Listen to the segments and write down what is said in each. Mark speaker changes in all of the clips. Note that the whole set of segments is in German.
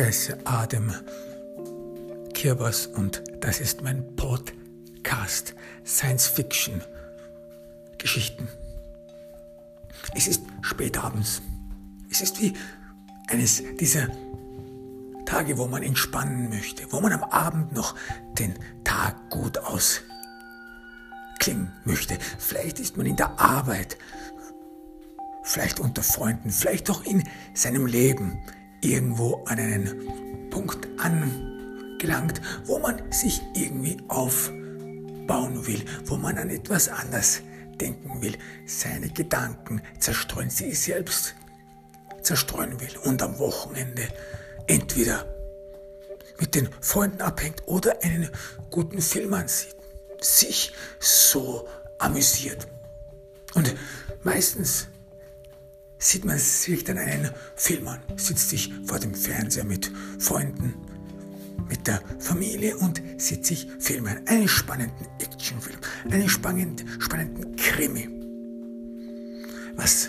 Speaker 1: Ich heiße Adem Kirbas und das ist mein Podcast Science Fiction Geschichten. Es ist spät abends. Es ist wie eines dieser Tage, wo man entspannen möchte, wo man am Abend noch den Tag gut ausklingen möchte. Vielleicht ist man in der Arbeit, vielleicht unter Freunden, vielleicht auch in seinem Leben irgendwo an einen Punkt angelangt, wo man sich irgendwie aufbauen will, wo man an etwas anders denken will, seine Gedanken zerstreuen, sie selbst zerstreuen will und am Wochenende entweder mit den Freunden abhängt oder einen guten Film ansieht, sich so amüsiert. Und meistens sieht man sich dann einen Film an, sitzt sich vor dem Fernseher mit Freunden, mit der Familie und sieht sich Filme an. Einen spannenden Actionfilm, einen spannenden, spannenden Krimi. Was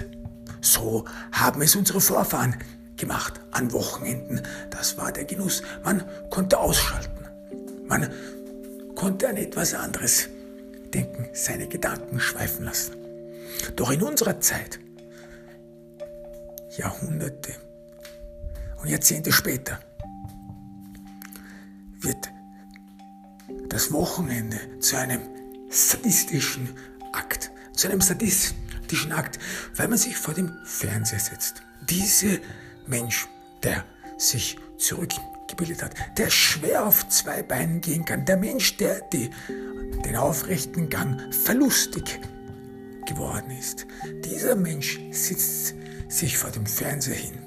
Speaker 1: so haben es unsere Vorfahren gemacht an Wochenenden. Das war der Genuss. Man konnte ausschalten. Man konnte an etwas anderes denken, seine Gedanken schweifen lassen. Doch in unserer Zeit Jahrhunderte und Jahrzehnte später wird das Wochenende zu einem sadistischen Akt, zu einem sadistischen Akt, weil man sich vor dem Fernseher setzt. Diese Mensch, der sich zurückgebildet hat, der schwer auf zwei Beinen gehen kann, der Mensch, der die, den aufrechten Gang verlustig geworden ist. Dieser Mensch sitzt sich vor dem Fernseher hin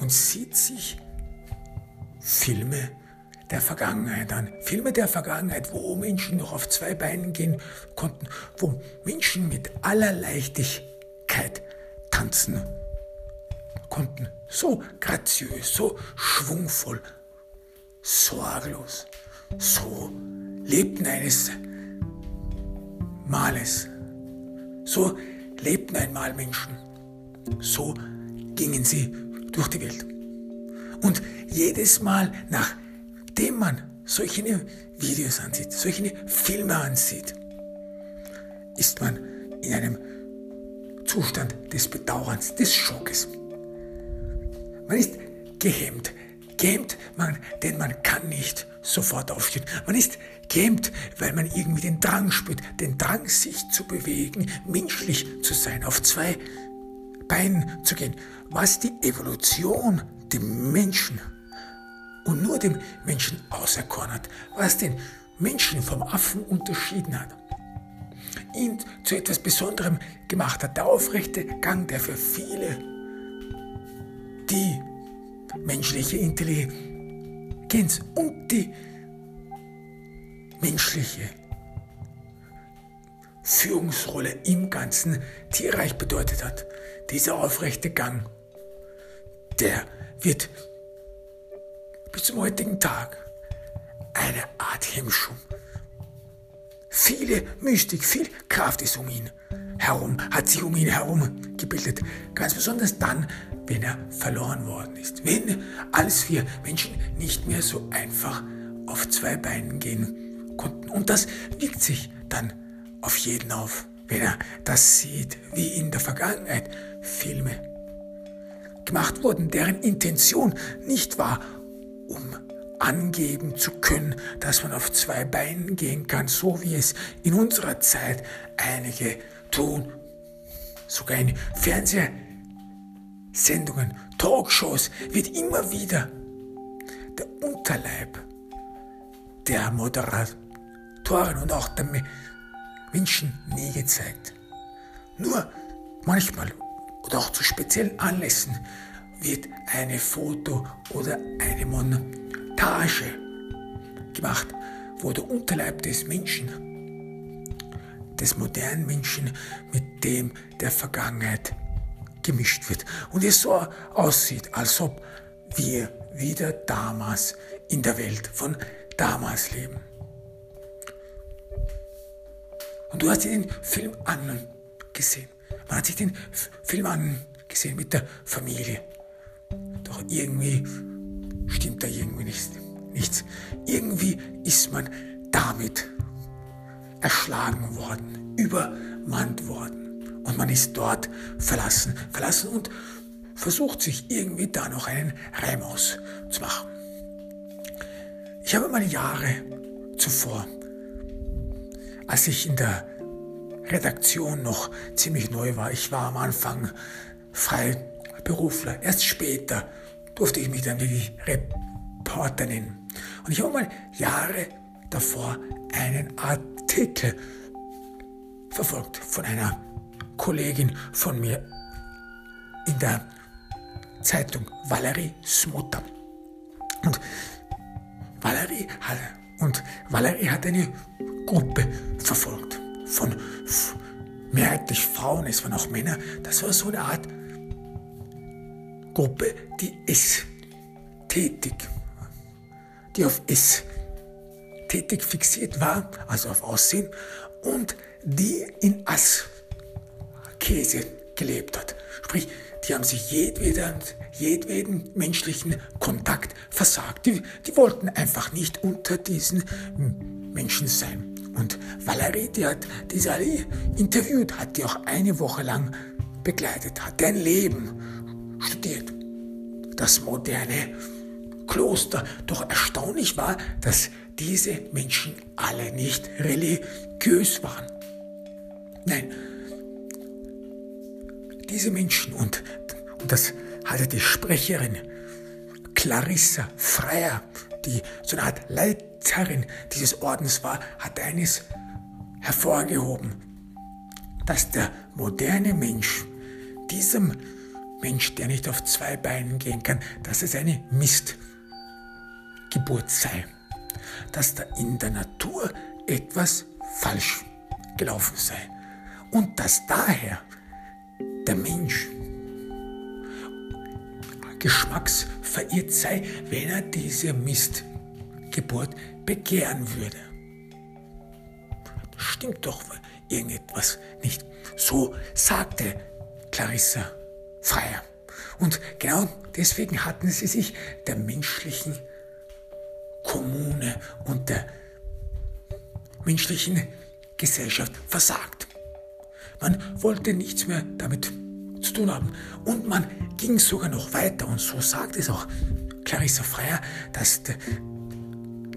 Speaker 1: und sieht sich Filme der Vergangenheit an. Filme der Vergangenheit, wo Menschen noch auf zwei Beinen gehen konnten, wo Menschen mit aller Leichtigkeit tanzen konnten. So graziös, so schwungvoll, sorglos. So lebten eines Males. So lebten einmal Menschen. So gingen sie durch die Welt. Und jedes Mal, nachdem man solche Videos ansieht, solche Filme ansieht, ist man in einem Zustand des Bedauerns, des Schockes. Man ist gehemmt. Gehemmt, man, denn man kann nicht sofort aufstehen. Man ist gehemmt, weil man irgendwie den Drang spürt, den Drang, sich zu bewegen, menschlich zu sein, auf zwei Beinen zu gehen, was die Evolution dem Menschen und nur dem Menschen auserkoren hat, was den Menschen vom Affen unterschieden hat, ihn zu etwas Besonderem gemacht hat, der aufrechte Gang, der für viele die menschliche Intelligenz und die menschliche Führungsrolle im ganzen Tierreich bedeutet hat. Dieser aufrechte Gang, der wird bis zum heutigen Tag eine Art Hemmschum. Viele Mystik, viel Kraft ist um ihn herum, hat sich um ihn herum gebildet. Ganz besonders dann, wenn er verloren worden ist. Wenn alles vier Menschen nicht mehr so einfach auf zwei Beinen gehen konnten. Und das wirkt sich dann auf jeden auf, wenn er das sieht, wie in der Vergangenheit Filme gemacht wurden, deren Intention nicht war, um angeben zu können, dass man auf zwei Beinen gehen kann, so wie es in unserer Zeit einige tun. Sogar in Fernsehsendungen, Talkshows wird immer wieder der Unterleib der Moderatoren und auch der Menschen nie gezeigt. Nur manchmal oder auch zu speziellen Anlässen wird eine Foto oder eine Montage gemacht, wo der Unterleib des Menschen des modernen Menschen mit dem der Vergangenheit gemischt wird und es so aussieht, als ob wir wieder damals in der Welt von damals leben. Und du hast den Film angesehen. Man hat sich den Film angesehen mit der Familie. Doch irgendwie stimmt da irgendwie nicht, nichts. Irgendwie ist man damit erschlagen worden, übermannt worden. Und man ist dort verlassen, verlassen und versucht sich irgendwie da noch einen Reim auszumachen. Ich habe mal Jahre zuvor, als ich in der Redaktion noch ziemlich neu war, ich war am Anfang Freiberufler, erst später durfte ich mich dann wirklich Reporter nennen. Und ich habe mal Jahre davor einen Artikel verfolgt von einer Kollegin von mir in der Zeitung Valerie Smotter. Und Valerie hat, und Valerie hat eine Gruppe verfolgt von mehrheitlich Frauen, es waren auch Männer. Das war so eine Art Gruppe, die ästhetik, die auf Ästhetik fixiert war, also auf Aussehen, und die in Askese gelebt hat. Sprich, die haben sich jedweden, jedweden menschlichen Kontakt versagt. Die, die wollten einfach nicht unter diesen Menschen sein. Und Valerie, die hat diese alle interviewt, hat die auch eine Woche lang begleitet, hat deren Leben studiert. Das moderne Kloster. Doch erstaunlich war, dass diese Menschen alle nicht religiös waren. Nein, diese Menschen und, und das hatte die Sprecherin Clarissa Freier, die so eine Art Leiterin dieses Ordens war, hat eines hervorgehoben, dass der moderne Mensch, diesem Mensch, der nicht auf zwei Beinen gehen kann, dass es eine Mistgeburt sei, dass da in der Natur etwas falsch gelaufen sei und dass daher der Mensch geschmacksverirrt sei, wenn er diese Mistgeburt begehren würde. Stimmt doch irgendetwas nicht. So sagte Clarissa Freier. Und genau deswegen hatten sie sich der menschlichen Kommune und der menschlichen Gesellschaft versagt. Man wollte nichts mehr damit zu tun haben. Und man ging sogar noch weiter. Und so sagt es auch Clarissa Freier, dass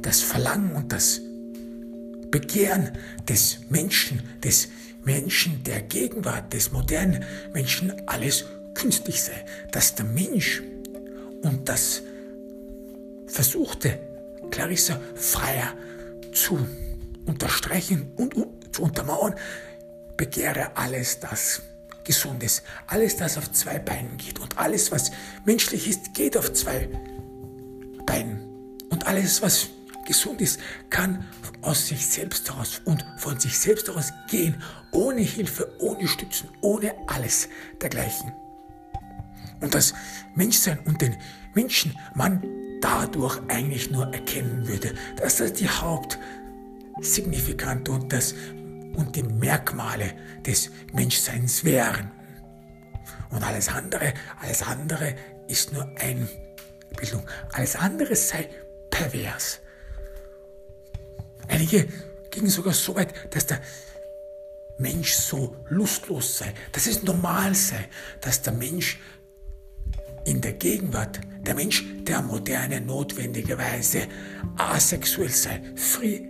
Speaker 1: das Verlangen und das Begehren des Menschen, des Menschen der Gegenwart, des modernen Menschen alles künstlich sei. Dass der Mensch und das versuchte Clarissa Freier zu unterstreichen und zu untermauern, begehre alles das Gesundes, alles das auf zwei Beinen geht. Und alles, was menschlich ist, geht auf zwei Beinen. Und alles, was gesund ist, kann aus sich selbst heraus und von sich selbst heraus gehen, ohne Hilfe, ohne Stützen, ohne alles dergleichen. Und das Menschsein und den Menschen man dadurch eigentlich nur erkennen würde, dass das die Hauptsignifikante und das und die Merkmale des Menschseins wären. Und alles andere, alles andere ist nur Einbildung. Alles andere sei pervers. Einige gingen sogar so weit, dass der Mensch so lustlos sei, dass es normal sei, dass der Mensch in der Gegenwart, der Mensch der Moderne notwendigerweise asexuell sei, free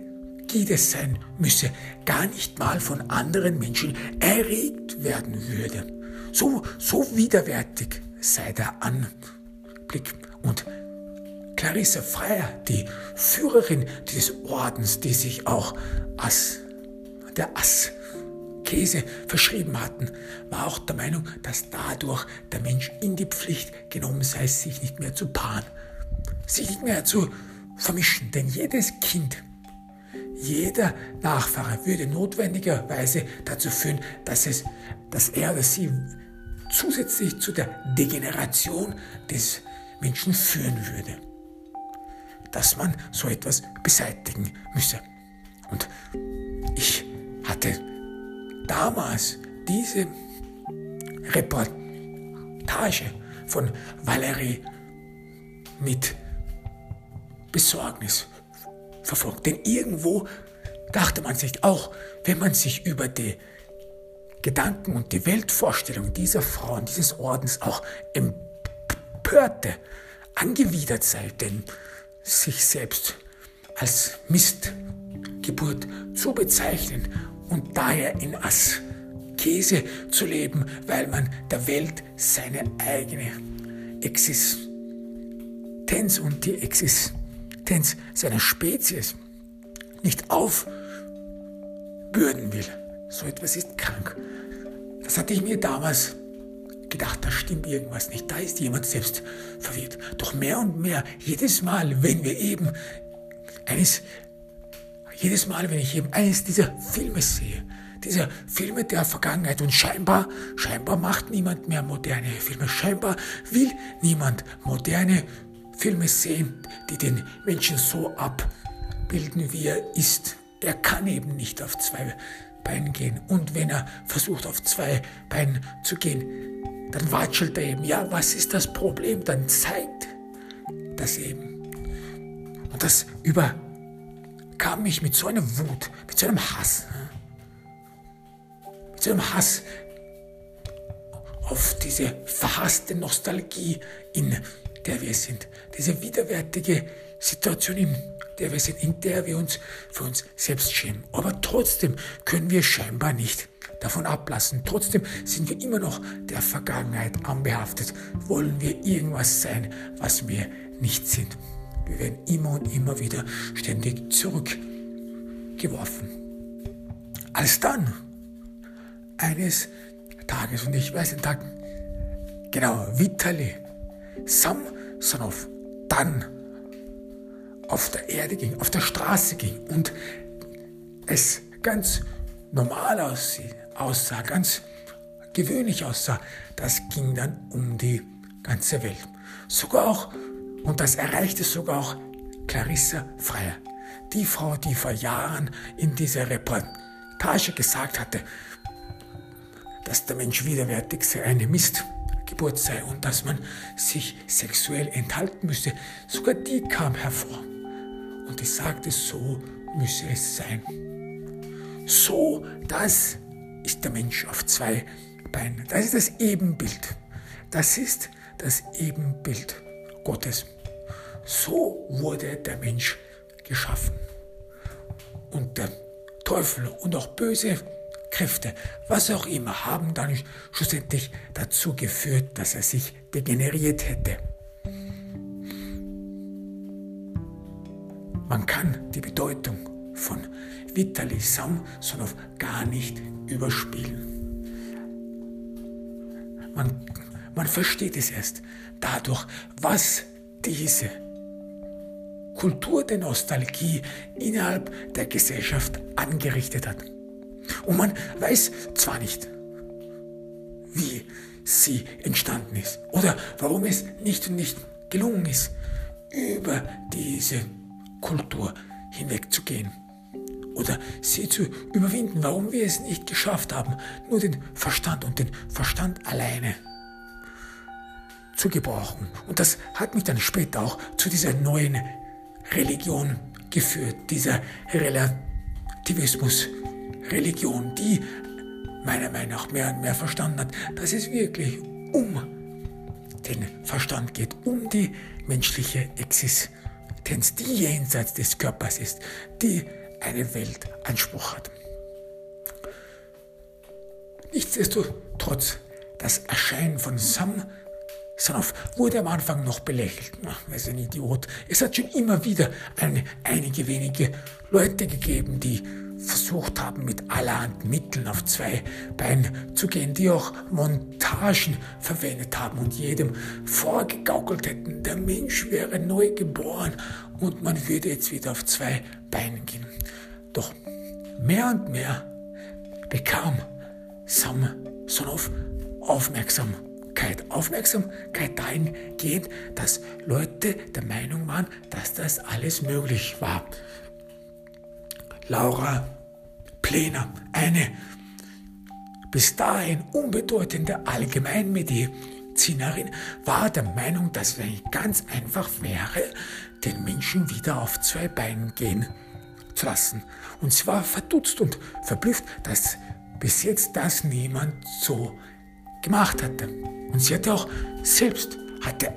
Speaker 1: Gides sein müsse, gar nicht mal von anderen Menschen erregt werden würde. So, so widerwärtig sei der Anblick. Und Clarisse Freier, die Führerin dieses Ordens, die sich auch als der Askese verschrieben hatten, war auch der Meinung, dass dadurch der Mensch in die Pflicht genommen sei, sich nicht mehr zu paaren, sich nicht mehr zu vermischen. Denn jedes Kind jeder Nachfahre würde notwendigerweise dazu führen, dass, es, dass er oder sie zusätzlich zu der Degeneration des Menschen führen würde. Dass man so etwas beseitigen müsse. Und ich hatte damals diese Reportage von Valerie mit Besorgnis verfolgt. Denn irgendwo dachte man sich auch, wenn man sich über die Gedanken und die Weltvorstellung dieser Frauen, dieses Ordens auch empörte, angewidert sei, denn sich selbst als Mistgeburt zu bezeichnen und daher in Askese zu leben, weil man der Welt seine eigene Existenz und die Existenz seiner Spezies nicht aufbürden will. So etwas ist krank. Das hatte ich mir damals gedacht, da stimmt irgendwas nicht, da ist jemand selbst verwirrt. Doch mehr und mehr, jedes Mal, wenn wir eben eines, jedes Mal, wenn ich eben eines dieser Filme sehe, dieser Filme der Vergangenheit und scheinbar, scheinbar macht niemand mehr moderne Filme, scheinbar will niemand moderne Filme sehen, die den Menschen so abbilden, wie er ist. Er kann eben nicht auf zwei Beinen gehen. Und wenn er versucht, auf zwei Beinen zu gehen, dann watschelt er eben. Ja, was ist das Problem? Dann zeigt das eben. Und das überkam mich mit so einer Wut, mit so einem Hass. Mit so einem Hass auf diese verhasste Nostalgie, in der wir sind. Diese widerwärtige Situation, in der wir sind, in der wir uns für uns selbst schämen. Aber trotzdem können wir scheinbar nicht davon ablassen. Trotzdem sind wir immer noch der Vergangenheit anbehaftet. Wollen wir irgendwas sein, was wir nicht sind. Wir werden immer und immer wieder ständig zurückgeworfen. Als dann, eines Tages, und ich weiß den Tag genau, Vitali Samsonov dann auf der Erde ging, auf der Straße ging und es ganz normal aussah, ganz gewöhnlich aussah, das ging dann um die ganze Welt. Sogar auch, und das erreichte sogar auch Clarissa Freier, die Frau, die vor Jahren in dieser Reportage gesagt hatte, dass der Mensch widerwärtig sei, eine Mistgeburt sei und dass man sich sexuell enthalten müsse. Sogar die kam hervor und die sagte, so müsse es sein. So, das ist der Mensch auf zwei Beinen. Das ist das Ebenbild. Das ist das Ebenbild Gottes. So wurde der Mensch geschaffen. Und der Teufel und auch böse Kräfte, was auch immer, haben dann schlussendlich dazu geführt, dass er sich degeneriert hätte. Man kann die Bedeutung von Vitali Samsonov gar nicht überspielen. Man, man versteht es erst dadurch, was diese Kultur der Nostalgie innerhalb der Gesellschaft angerichtet hat. Und man weiß zwar nicht, wie sie entstanden ist oder warum es nicht und nicht gelungen ist, über diese Kultur hinwegzugehen oder sie zu überwinden, warum wir es nicht geschafft haben, nur den Verstand und den Verstand alleine zu gebrauchen. Und das hat mich dann später auch zu dieser neuen Religion geführt, dieser Relativismus-Religion, die meiner Meinung nach mehr und mehr verstanden hat, dass es wirklich um den Verstand geht, um die menschliche Existenz die jenseits des Körpers ist, die eine Weltanspruch hat. Nichtsdestotrotz, das Erscheinen von Samsonov wurde am Anfang noch belächelt. Ach, ist ein Idiot. Es hat schon immer wieder eine, einige wenige Leute gegeben, die versucht haben, mit allerhand Mitteln auf zwei Beinen zu gehen, die auch Montagen verwendet haben und jedem vorgegaukelt hätten, der Mensch wäre neu geboren und man würde jetzt wieder auf zwei Beinen gehen. Doch mehr und mehr bekam Samsonov Aufmerksamkeit. Aufmerksamkeit dahingehend, dass Leute der Meinung waren, dass das alles möglich war. Laura Plener, eine bis dahin unbedeutende Allgemeinmedizinerin, war der Meinung, dass es ganz einfach wäre, den Menschen wieder auf zwei Beinen gehen zu lassen. Und sie war verdutzt und verblüfft, dass bis jetzt das niemand so gemacht hatte. Und sie hatte auch selbst hatte,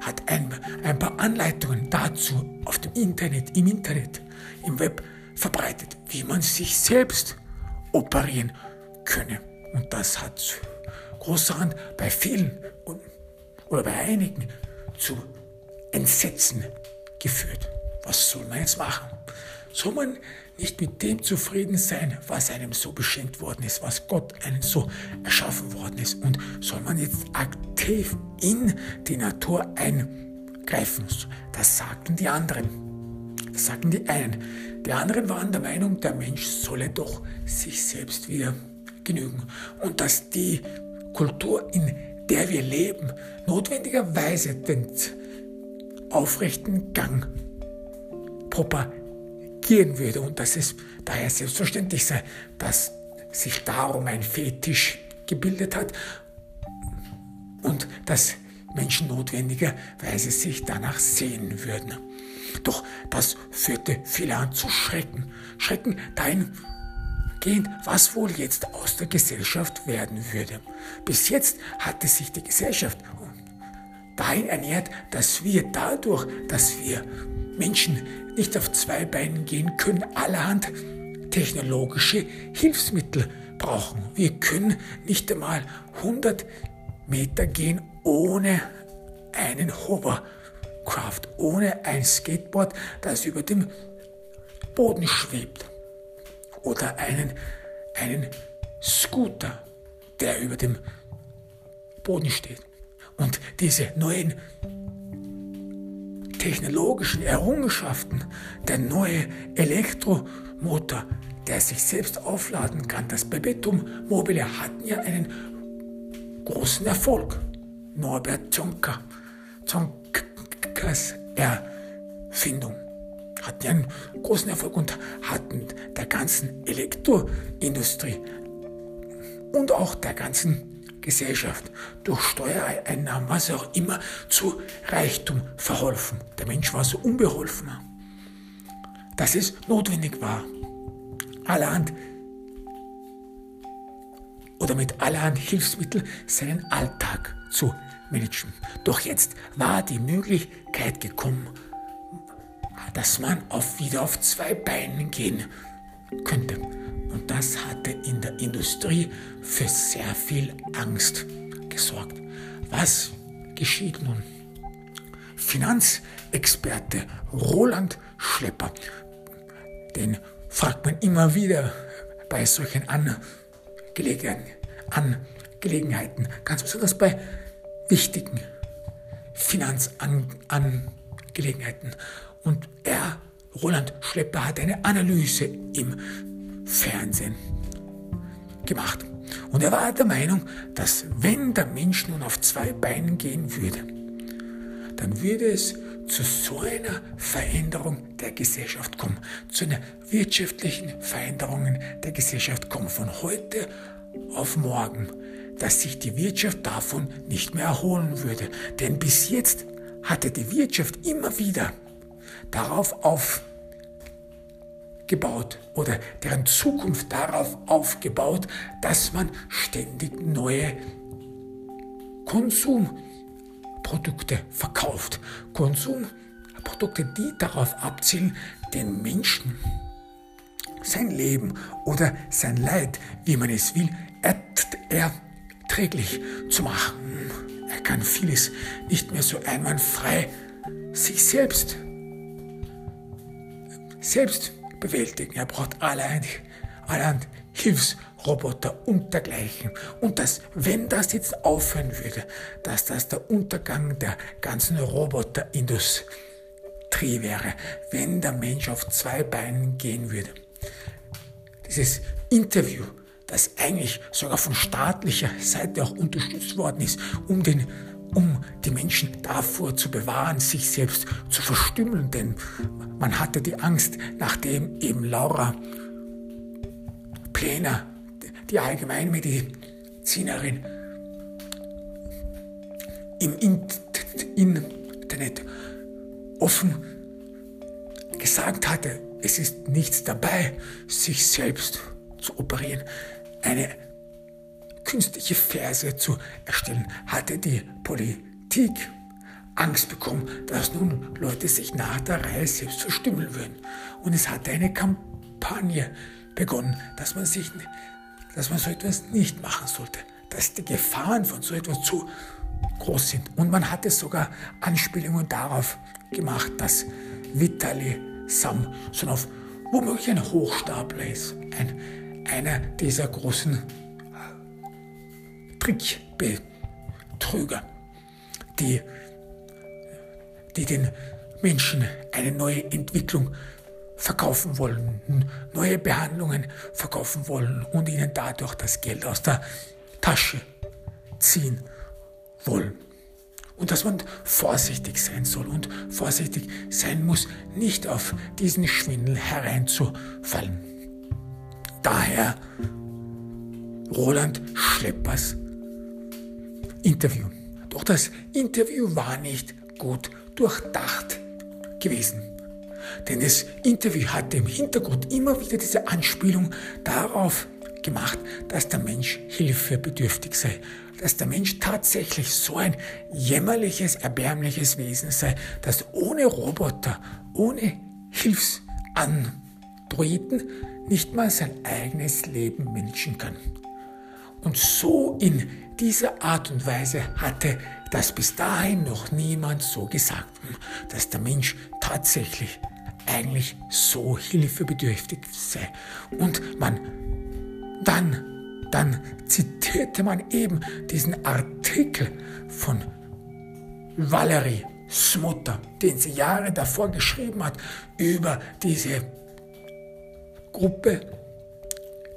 Speaker 1: hat ein, ein paar Anleitungen dazu auf dem Internet, im Internet, im Web verbreitet, wie man sich selbst operieren könne. Und das hat großer Hand bei vielen oder bei einigen zu Entsetzen geführt. Was soll man jetzt machen? Soll man nicht mit dem zufrieden sein, was einem so beschenkt worden ist, was Gott einem so erschaffen worden ist? Und soll man jetzt aktiv in die Natur eingreifen? Das sagten die anderen. Das sagten die einen. Die anderen waren der Meinung, der Mensch solle doch sich selbst wieder genügen. Und dass die Kultur, in der wir leben, notwendigerweise den aufrechten Gang propagieren würde und dass es daher selbstverständlich sei, dass sich darum ein Fetisch gebildet hat und dass Menschen notwendigerweise sich danach sehen würden. Doch das führte viele an zu Schrecken. Schrecken dahingehend, was wohl jetzt aus der Gesellschaft werden würde. Bis jetzt hatte sich die Gesellschaft dahin ernährt, dass wir dadurch, dass wir Menschen nicht auf zwei Beinen gehen können, allerhand technologische Hilfsmittel brauchen. Wir können nicht einmal 100 Meter gehen ohne einen Hovercraft, ohne ein Skateboard, das über dem Boden schwebt. Oder einen, einen Scooter, der über dem Boden steht. Und diese neuen technologischen Errungenschaften, der neue Elektromotor, der sich selbst aufladen kann, das Perpetuum mobile hatten ja einen großen Erfolg. Norbert Zonka, Zonkas Erfindung hatten ja einen großen Erfolg und hatten der ganzen Elektroindustrie und auch der ganzen Gesellschaft durch Steuereinnahmen, was auch immer, zu Reichtum verholfen. Der Mensch war so unbeholfen, dass es notwendig war, allerhand oder mit allerhand Hilfsmitteln seinen Alltag zu managen. Doch jetzt war die Möglichkeit gekommen, dass man auf, wieder auf zwei Beinen gehen könnte. Das hatte in der Industrie für sehr viel Angst gesorgt. Was geschieht nun? Finanzexperte Roland Schlepper, den fragt man immer wieder bei solchen Angelegenheiten, ganz besonders bei wichtigen Finanzangelegenheiten. Und er, Roland Schlepper, hat eine Analyse im Fernsehen gemacht. Und er war der Meinung, dass wenn der Mensch nun auf zwei Beinen gehen würde, dann würde es zu so einer Veränderung der Gesellschaft kommen, zu einer wirtschaftlichen Veränderung der Gesellschaft kommen, von heute auf morgen, dass sich die Wirtschaft davon nicht mehr erholen würde. Denn bis jetzt hatte die Wirtschaft immer wieder darauf auf gebaut oder deren Zukunft darauf aufgebaut, dass man ständig neue Konsumprodukte verkauft. Konsumprodukte, die darauf abzielen, den Menschen sein Leben oder sein Leid, wie man es will, erträglich zu machen. Er kann vieles nicht mehr so einwandfrei sich selbst selbst bewältigen. Er braucht allerhand, allerhand Hilfsroboter und dergleichen. Und dass, wenn das jetzt aufhören würde, dass das der Untergang der ganzen Roboterindustrie wäre, wenn der Mensch auf zwei Beinen gehen würde. Dieses Interview, das eigentlich sogar von staatlicher Seite auch unterstützt worden ist, um den um die Menschen davor zu bewahren, sich selbst zu verstümmeln, denn man hatte die Angst, nachdem eben Laura Pläner, die Allgemeinmedizinerin, im Internet offen gesagt hatte, es ist nichts dabei, sich selbst zu operieren, eine künstliche Ferse zu erstellen, hatte die Politik Angst bekommen, dass nun Leute sich nach der Reihe selbst verstümmeln würden. Und es hatte eine Kampagne begonnen, dass man sich, dass man so etwas nicht machen sollte, dass die Gefahren von so etwas zu groß sind. Und man hatte sogar Anspielungen darauf gemacht, dass Vitali Samsonov womöglich ein Hochstapler ist, ein, einer dieser großen Trickbetrüger, die, die den Menschen eine neue Entwicklung verkaufen wollen, neue Behandlungen verkaufen wollen und ihnen dadurch das Geld aus der Tasche ziehen wollen. Und dass man vorsichtig sein soll und vorsichtig sein muss, nicht auf diesen Schwindel hereinzufallen. Daher Roland Schleppers Interview. Doch das Interview war nicht gut durchdacht gewesen. Denn das Interview hatte im Hintergrund immer wieder diese Anspielung darauf gemacht, dass der Mensch hilfebedürftig sei, dass der Mensch tatsächlich so ein jämmerliches, erbärmliches Wesen sei, das ohne Roboter, ohne Hilfsandroiden nicht mal sein eigenes Leben managen kann. Und so in dieser Art und Weise hatte das bis dahin noch niemand so gesagt, dass der Mensch tatsächlich eigentlich so hilfebedürftig sei. Und man dann, dann zitierte man eben diesen Artikel von Valerie Smutter, den sie Jahre davor geschrieben hat, über diese Gruppe,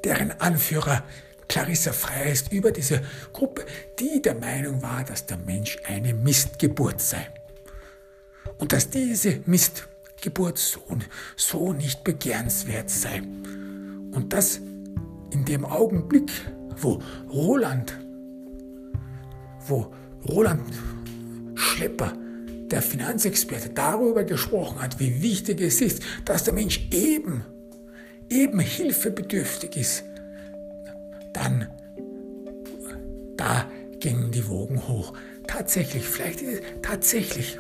Speaker 1: deren Anführer Clarissa Frey ist, über diese Gruppe, die der Meinung war, dass der Mensch eine Mistgeburt sei. Und dass diese Mistgeburt so, so nicht begehrenswert sei. Und das in dem Augenblick, wo Roland, wo Roland Schlepper, der Finanzexperte, darüber gesprochen hat, wie wichtig es ist, dass der Mensch eben, eben hilfebedürftig ist, dann, da gingen die Wogen hoch. Tatsächlich, vielleicht ist es tatsächlich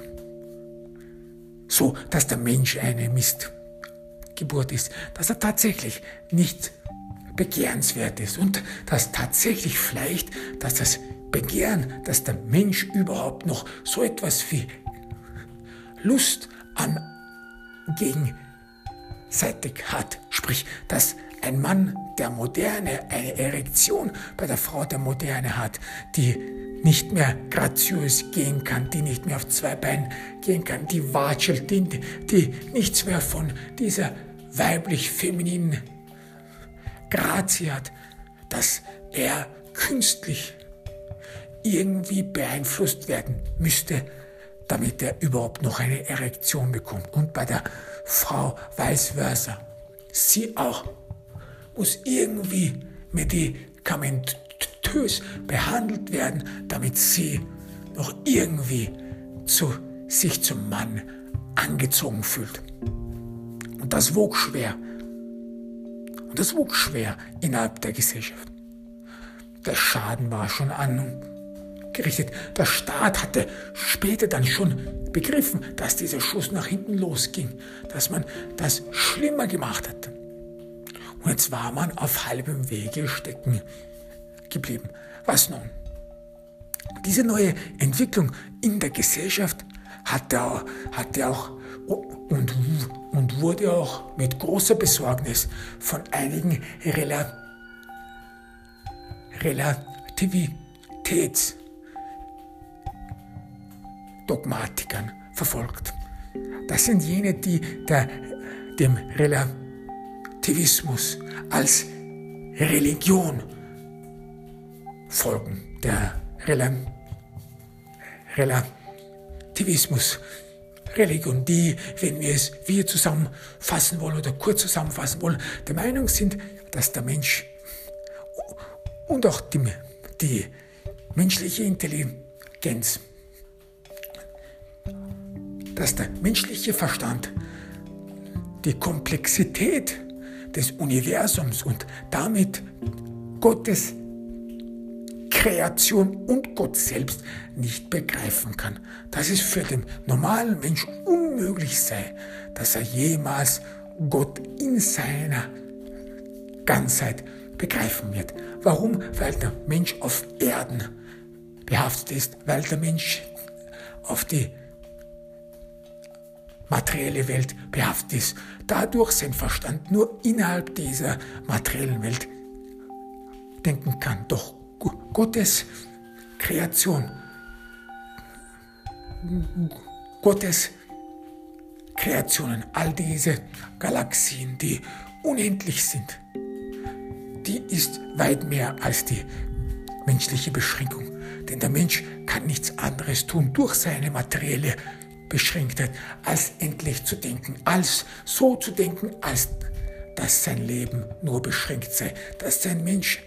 Speaker 1: so, dass der Mensch eine Mistgeburt ist, dass er tatsächlich nicht begehrenswert ist und dass tatsächlich vielleicht, dass das Begehren, dass der Mensch überhaupt noch so etwas wie Lust an gegenseitig hat, sprich, dass ein Mann der Moderne eine Erektion bei der Frau der Moderne hat, die nicht mehr graziös gehen kann, die nicht mehr auf zwei Beinen gehen kann, die watschelt, die, die nichts mehr von dieser weiblich-femininen Grazie hat, dass er künstlich irgendwie beeinflusst werden müsste, damit er überhaupt noch eine Erektion bekommt. Und bei der Frau vice versa. Sie auch muss irgendwie medikamentös behandelt werden, damit sie noch irgendwie zu, sich zum Mann angezogen fühlt. Und das wog schwer. Und das wog schwer innerhalb der Gesellschaft. Der Schaden war schon angerichtet. Der Staat hatte später dann schon begriffen, dass dieser Schuss nach hinten losging, dass man das schlimmer gemacht hat. Und jetzt war man auf halbem Wege stecken geblieben. Was nun? Diese neue Entwicklung in der Gesellschaft hatte, hatte auch und, und wurde auch mit großer Besorgnis von einigen Rela Relativitätsdogmatikern verfolgt. Das sind jene, die der, dem Relativismus als Religion folgen. Der Rel Relativismus Religion, die, wenn wir es wir zusammenfassen wollen oder kurz zusammenfassen wollen, der Meinung sind, dass der Mensch und auch die, die menschliche Intelligenz dass der menschliche Verstand die Komplexität des Universums und damit Gottes Kreation und Gott selbst nicht begreifen kann. Dass es für den normalen Mensch unmöglich sei, dass er jemals Gott in seiner Ganzheit begreifen wird. Warum? Weil der Mensch auf Erden behaftet ist, weil der Mensch auf die materielle Welt behaftet ist, dadurch sein Verstand nur innerhalb dieser materiellen Welt denken kann. Doch Gottes Kreation, Gottes Kreationen, all diese Galaxien, die unendlich sind, die ist weit mehr als die menschliche Beschränkung. Denn der Mensch kann nichts anderes tun durch seine materielle Beschränktheit, als endlich zu denken, als so zu denken, als dass sein Leben nur beschränkt sei, dass sein Mensch,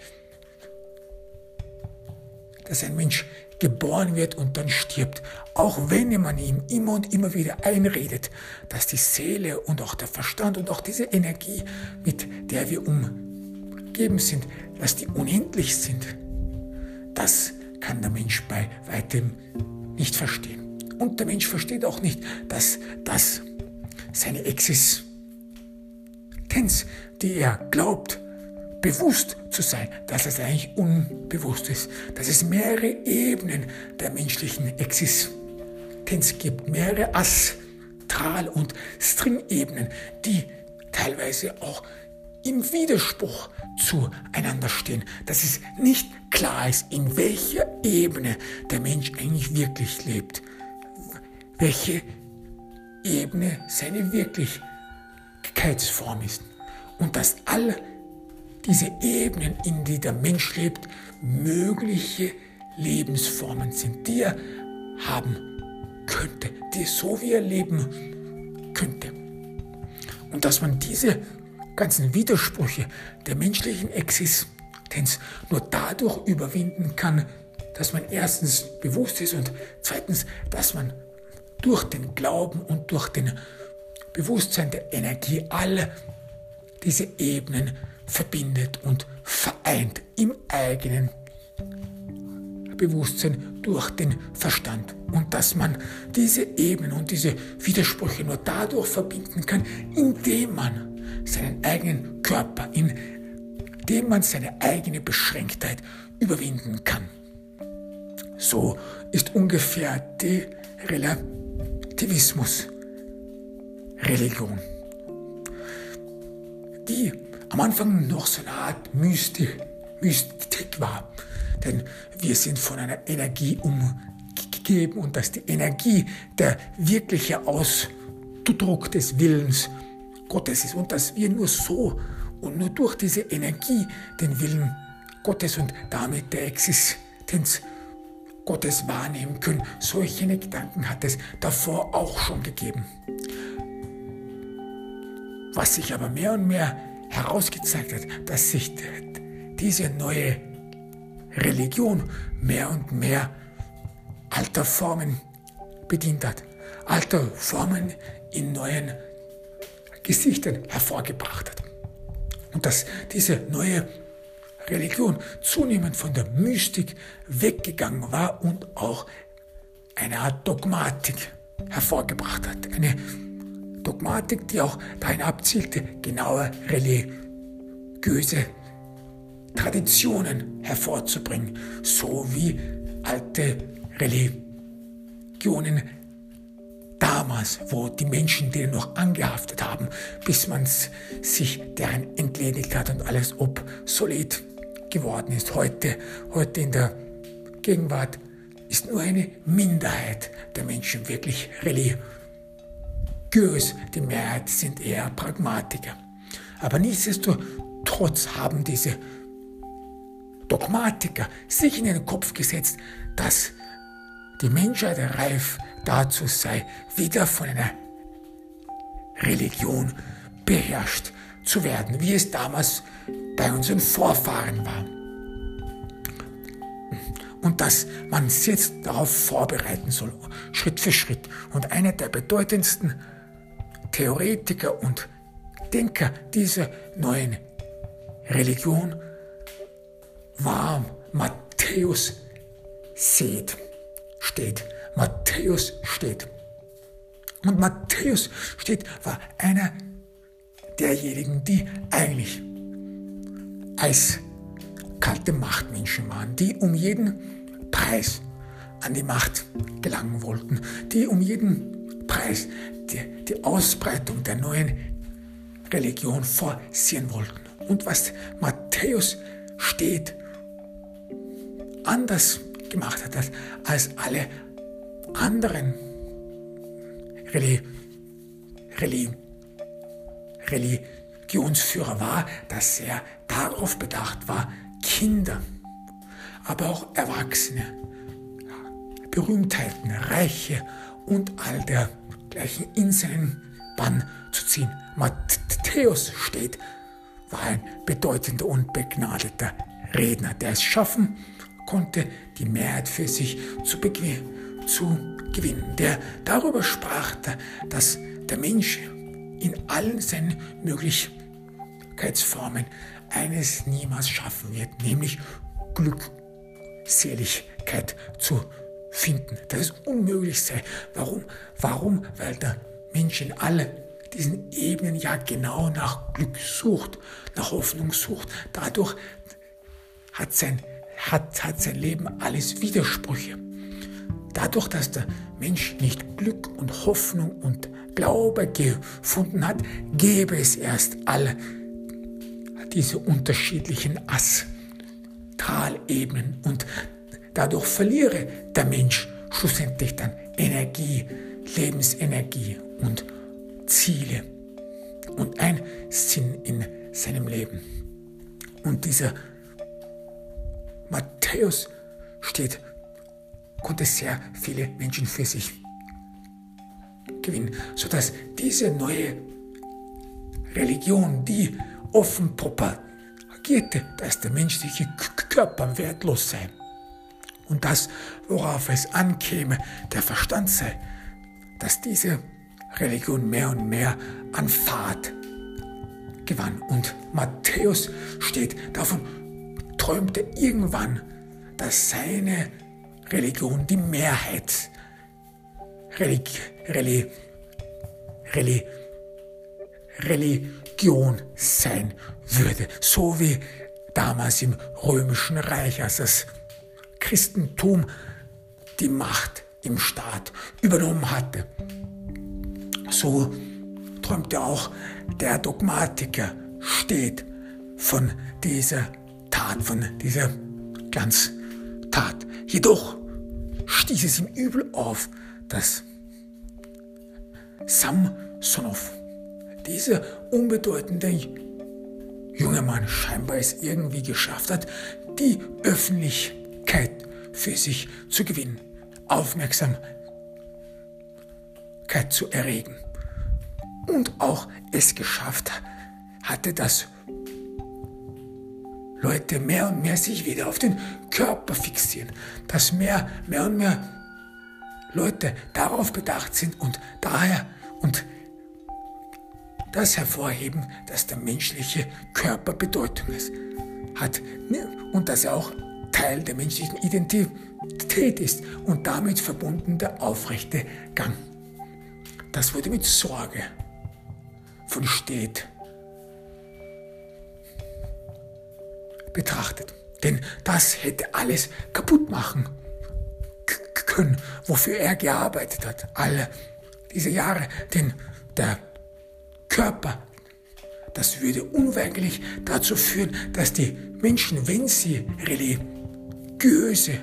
Speaker 1: dass ein Mensch geboren wird und dann stirbt, auch wenn man ihm immer und immer wieder einredet, dass die Seele und auch der Verstand und auch diese Energie, mit der wir umgeben sind, dass die unendlich sind. Das kann der Mensch bei weitem nicht verstehen. Und der Mensch versteht auch nicht, dass das seine Existenz, die er glaubt, bewusst zu sein, dass es eigentlich unbewusst ist, dass es mehrere Ebenen der menschlichen Existenz gibt, mehrere Astral- und String-Ebenen, die teilweise auch im Widerspruch zueinander stehen, dass es nicht klar ist, in welcher Ebene der Mensch eigentlich wirklich lebt welche Ebene seine Wirklichkeitsform ist. Und dass all diese Ebenen, in die der Mensch lebt, mögliche Lebensformen sind, die er haben könnte, die so wie er leben könnte. Und dass man diese ganzen Widersprüche der menschlichen Existenz nur dadurch überwinden kann, dass man erstens bewusst ist und zweitens, dass man durch den Glauben und durch den Bewusstsein der Energie alle diese Ebenen verbindet und vereint im eigenen Bewusstsein durch den Verstand. Und dass man diese Ebenen und diese Widersprüche nur dadurch verbinden kann, indem man seinen eigenen Körper, indem man seine eigene Beschränktheit überwinden kann. So ist ungefähr die Relation Aktivismus, Religion, die am Anfang noch so eine Art Mystik, Mystik war. Denn wir sind von einer Energie umgeben und dass die Energie der wirkliche Ausdruck des Willens Gottes ist. Und dass wir nur so und nur durch diese Energie den Willen Gottes und damit der Existenz Gottes wahrnehmen können. Solche Gedanken hat es davor auch schon gegeben. Was sich aber mehr und mehr herausgezeigt hat, dass sich diese neue Religion mehr und mehr alter Formen bedient hat. Alter Formen in neuen Gesichtern hervorgebracht hat. Und dass diese neue Religion zunehmend von der Mystik weggegangen war und auch eine Art Dogmatik hervorgebracht hat. Eine Dogmatik, die auch dahin abzielte, genaue religiöse Traditionen hervorzubringen, so wie alte Religionen damals, wo die Menschen denen noch angehaftet haben, bis man sich deren entledigt hat und alles obsolet geworden ist. Heute, heute in der Gegenwart ist nur eine Minderheit der Menschen wirklich religiös. Die Mehrheit sind eher Pragmatiker. Aber nichtsdestotrotz haben diese Dogmatiker sich in den Kopf gesetzt, dass die Menschheit reif dazu sei, wieder von einer Religion beherrscht zu werden, wie es damals bei unseren Vorfahren war. und dass man sich jetzt darauf vorbereiten soll, Schritt für Schritt. Und einer der bedeutendsten Theoretiker und Denker dieser neuen Religion war Matthäus Seth, steht. Matthäus steht. Und Matthäus steht, war einer derjenigen, die eigentlich als kalte Machtmenschen waren, die um jeden Preis an die Macht gelangen wollten, die um jeden Preis die, die Ausbreitung der neuen Religion forcieren wollten. Und was Matthäus steht, anders gemacht hat als alle anderen Reli Reli Religionsführer war, dass er darauf bedacht war, Kinder, aber auch Erwachsene, Berühmtheiten, Reiche und all dergleichen in seinen Bann zu ziehen. Matthäus steht, war ein bedeutender und begnadeter Redner, der es schaffen konnte, die Mehrheit für sich zu, zu gewinnen, der darüber sprach, dass der Mensch in allen seinen Möglichkeitsformen eines niemals schaffen wird, nämlich Glückseligkeit zu finden, dass es unmöglich sei. Warum? Warum? Weil der Mensch in alle diesen Ebenen ja genau nach Glück sucht, nach Hoffnung sucht. Dadurch hat sein, hat, hat sein Leben alles Widersprüche. Dadurch, dass der Mensch nicht Glück und Hoffnung und Glaube gefunden hat, gäbe es erst alle diese unterschiedlichen Astralebenen und dadurch verliere der Mensch schlussendlich dann Energie, Lebensenergie und Ziele und ein Sinn in seinem Leben. Und dieser Matthäus steht konnte sehr viele Menschen für sich gewinnen, sodass diese neue Religion, die offen propagierte, dass der menschliche Körper wertlos sei und das, worauf es ankäme, der Verstand sei, dass diese Religion mehr und mehr an Fahrt gewann. Und Matthäus steht davon, träumte irgendwann, dass seine Religion die Mehrheit Relig Reli Reli Religion sein würde, so wie damals im römischen Reich, als das Christentum die Macht im Staat übernommen hatte. So träumte auch der Dogmatiker steht von dieser Tat, von dieser Glanztat. Jedoch stieß es ihm übel auf, dass Samsonov, dieser unbedeutende junge Mann, scheinbar es irgendwie geschafft hat, die Öffentlichkeit für sich zu gewinnen, Aufmerksamkeit zu erregen. Und auch es geschafft hatte, dass Leute mehr und mehr sich wieder auf den Körper fixieren, dass mehr, mehr und mehr Leute darauf bedacht sind und daher und das hervorheben, dass der menschliche Körper Bedeutung ist, hat ne, und dass er auch Teil der menschlichen Identität ist und damit verbunden der aufrechte Gang. Das wurde mit Sorge von Steht betrachtet. Denn das hätte alles kaputt machen können, wofür er gearbeitet hat, alle diese Jahre. Denn der Körper, das würde unweigerlich dazu führen, dass die Menschen, wenn sie religiöse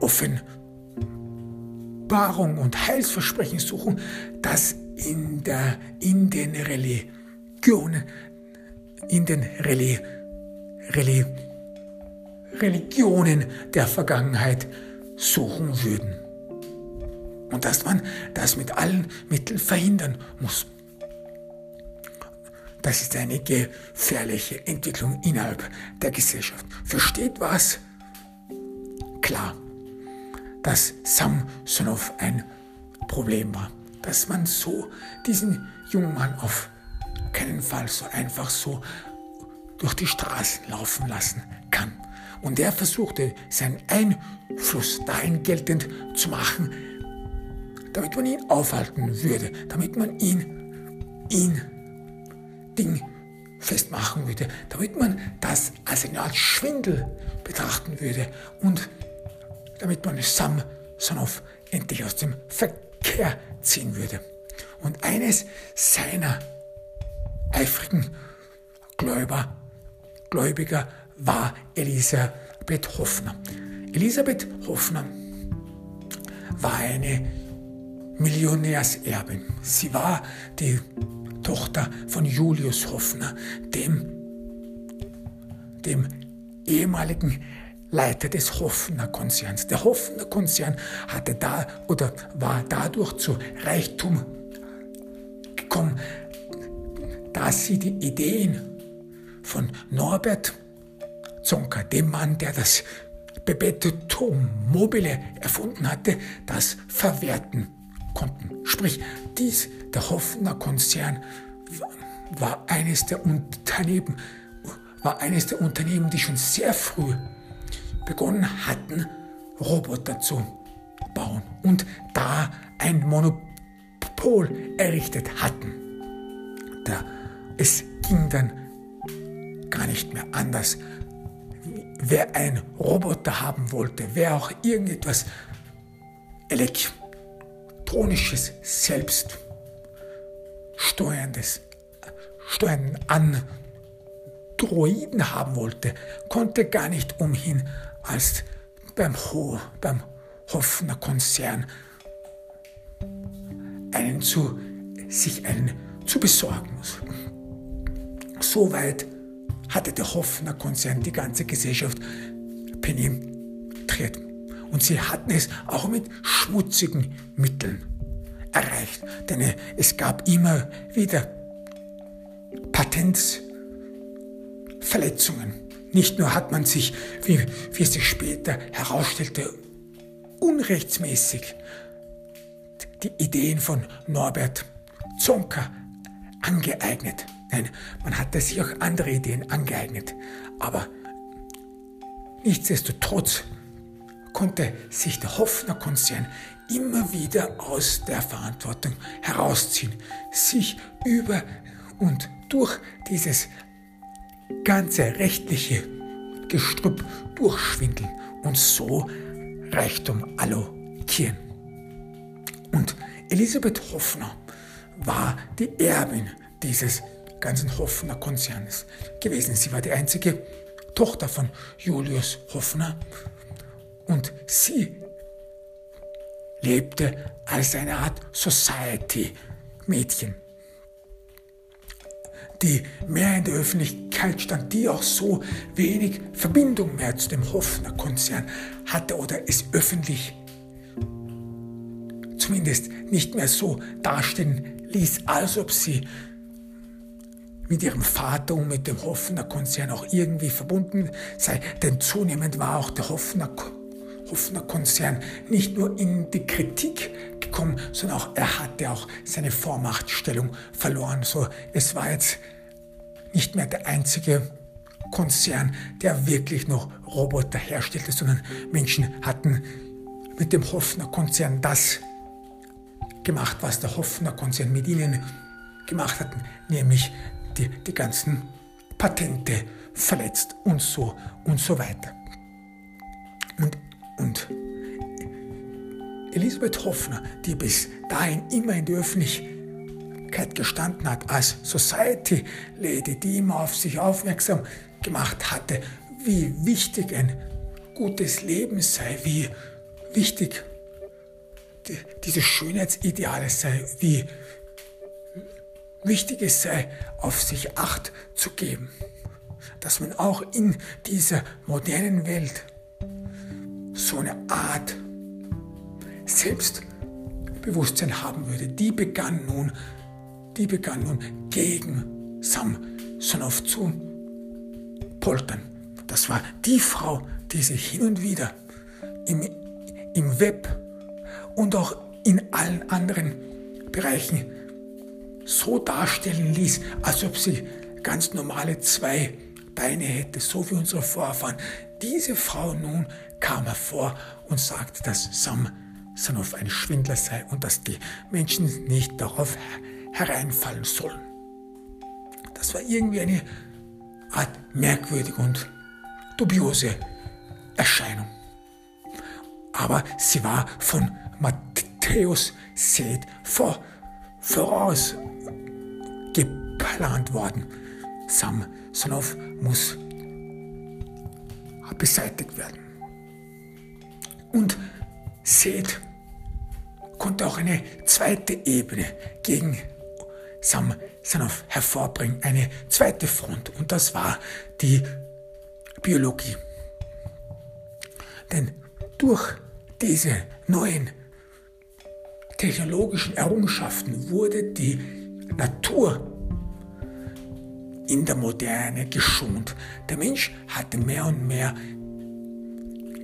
Speaker 1: Offenbarung und Heilsversprechen suchen, dass in, der, in den Religionen, in den Religionen, Religionen der Vergangenheit suchen würden. Und dass man das mit allen Mitteln verhindern muss. Das ist eine gefährliche Entwicklung innerhalb der Gesellschaft. Versteht was klar, dass Samsonov ein Problem war, dass man so diesen jungen Mann auf keinen Fall so einfach so durch die Straßen laufen lassen kann. Und er versuchte seinen Einfluss dahin geltend zu machen, damit man ihn aufhalten würde, damit man ihn, ihn, Ding festmachen würde, damit man das als eine Art Schwindel betrachten würde und damit man Samsonov endlich aus dem Verkehr ziehen würde. Und eines seiner eifrigen Gläuber, Gläubiger war Elisabeth Hoffner. Elisabeth Hoffner war eine Millionärserbin. Sie war die Tochter von Julius Hoffner, dem, dem ehemaligen Leiter des Hoffner-Konzerns. Der Hoffner-Konzern hatte da oder war dadurch zu Reichtum gekommen, da sie die Ideen von Norbert Zonka, dem Mann, der das Bebetetum mobile erfunden hatte, das verwerten konnten. Sprich, dies, der Hoffner Konzern, war eines der Unternehmen, war eines der Unternehmen, die schon sehr früh begonnen hatten, Roboter zu bauen und da ein Monopol errichtet hatten. Da, es ging dann gar nicht mehr anders. Wer ein Roboter haben wollte, wer auch irgendetwas Elektronisches, selbst steuerndes, steuernden Androiden haben wollte, konnte gar nicht umhin, als beim, Ho, beim Hoffner Konzern einen zu, sich einen zu besorgen. Soweit hatte der Hoffner Konzern die ganze Gesellschaft penetriert. Und sie hatten es auch mit schmutzigen Mitteln erreicht. Denn es gab immer wieder Patentsverletzungen. Nicht nur hat man sich, wie, wie es sich später herausstellte, unrechtsmäßig die Ideen von Norbert Zonka angeeignet. Nein, man hatte sich auch andere Ideen angeeignet. Aber nichtsdestotrotz konnte sich der Hoffner-Konzern immer wieder aus der Verantwortung herausziehen, sich über und durch dieses ganze rechtliche Gestrüpp durchschwindeln und so Reichtum allokieren. Und Elisabeth Hoffner war die Erbin dieses ganzen Hoffner Konzerns gewesen. Sie war die einzige Tochter von Julius Hoffner und sie lebte als eine Art Society-Mädchen die mehr in der Öffentlichkeit stand, die auch so wenig Verbindung mehr zu dem Hoffner-Konzern hatte oder es öffentlich zumindest nicht mehr so dastehen ließ, als ob sie mit ihrem Vater und mit dem Hoffner-Konzern auch irgendwie verbunden sei. Denn zunehmend war auch der Hoffner-Konzern nicht nur in die Kritik gekommen, sondern auch er hatte auch seine Vormachtstellung verloren. So, es war jetzt nicht mehr der einzige Konzern, der wirklich noch Roboter herstellte, sondern Menschen hatten mit dem Hoffner-Konzern das gemacht, was der Hoffner-Konzern mit ihnen gemacht hat, nämlich die, die ganzen Patente verletzt und so und so weiter. Und, und Elisabeth Hoffner, die bis dahin immer in der Öffentlichkeit gestanden hat, als Society Lady, die immer auf sich aufmerksam gemacht hatte, wie wichtig ein gutes Leben sei, wie wichtig die, diese Schönheitsideale sei, wie wichtig es sei, auf sich Acht zu geben. Dass man auch in dieser modernen Welt so eine Art Selbstbewusstsein haben würde, die begann nun die begann nun gegen Samsonov zu poltern. Das war die Frau, die sich hin und wieder im, im Web und auch in allen anderen Bereichen so darstellen ließ, als ob sie ganz normale zwei Beine hätte, so wie unsere Vorfahren. Diese Frau nun kam hervor und sagte, dass Sam Sanoff ein Schwindler sei und dass die Menschen nicht darauf hereinfallen sollen. Das war irgendwie eine Art merkwürdige und dubiose Erscheinung. Aber sie war von Matthäus Seth vor, voraus geplant worden. Samsonov muss beseitigt werden. Und Seth konnte auch eine zweite Ebene gegen Samsonov hervorbringen, eine zweite Front. Und das war die Biologie. Denn durch diese neuen technologischen Errungenschaften wurde die Natur in der Moderne geschont. Der Mensch hatte mehr und mehr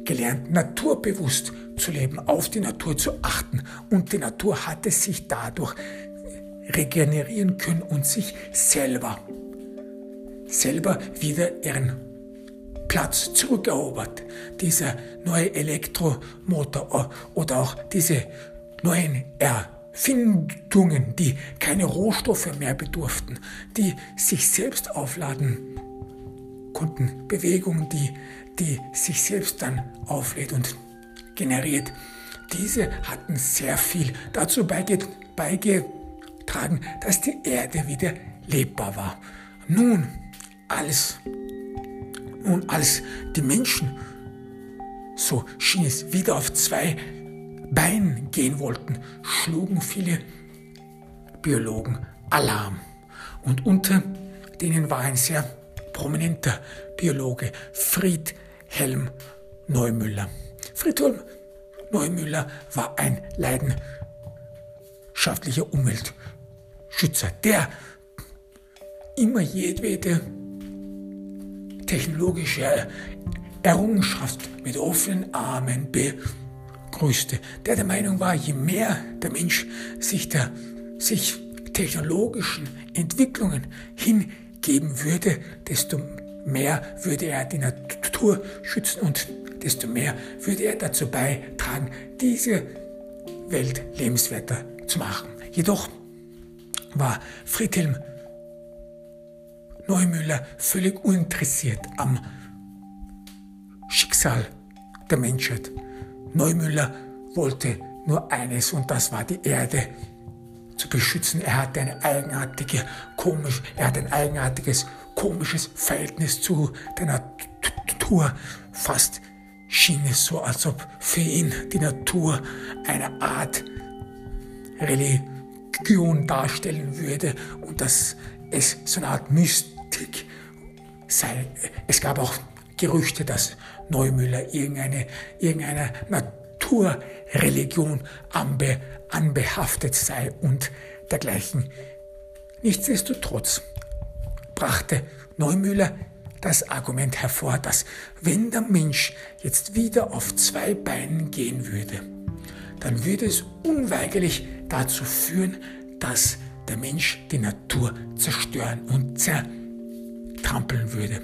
Speaker 1: gelernt, naturbewusst zu leben, auf die Natur zu achten. Und die Natur hatte sich dadurch regenerieren können und sich selber, selber wieder ihren Platz zurückerobert. Dieser neue Elektromotor oder auch diese neuen Erfindungen, die keine Rohstoffe mehr bedurften, die sich selbst aufladen konnten, Bewegungen, die, die sich selbst dann auflädt und generiert. Diese hatten sehr viel dazu beigetragen, dass die Erde wieder lebbar war. Nun, als und als die Menschen, so schien es, wieder auf zwei Beinen gehen wollten, schlugen viele Biologen Alarm. Und unter denen war ein sehr prominenter Biologe, Friedhelm Neumüller. Friedhelm Neumüller war ein leidenschaftlicher Umweltschützer, der immer jedwede technologische Errungenschaft mit offenen Armen begrüßte, der der Meinung war, je mehr der Mensch sich, der, sich technologischen Entwicklungen hingeben würde, desto mehr würde er die Natur schützen und desto mehr würde er dazu beitragen, diese Welt lebenswerter zu machen. Jedoch war Friedhelm Neumüller völlig uninteressiert am Schicksal der Menschheit. Neumüller wollte nur eines und das war die Erde zu beschützen. Er hatte eine eigenartige, komisch, er hat ein eigenartiges, komisches Verhältnis zu der Natur. Fast schien es so, als ob für ihn die Natur eine Art Religion darstellen würde und dass es so eine Art Mystik sei. Es gab auch Gerüchte, dass Neumüller irgendeine, irgendeiner Naturreligion anbe, anbehaftet sei und dergleichen. Nichtsdestotrotz brachte Neumüller das Argument hervor, dass wenn der Mensch jetzt wieder auf zwei Beinen gehen würde, dann würde es unweigerlich dazu führen, dass der Mensch die Natur zerstören und zerstören trampeln würde.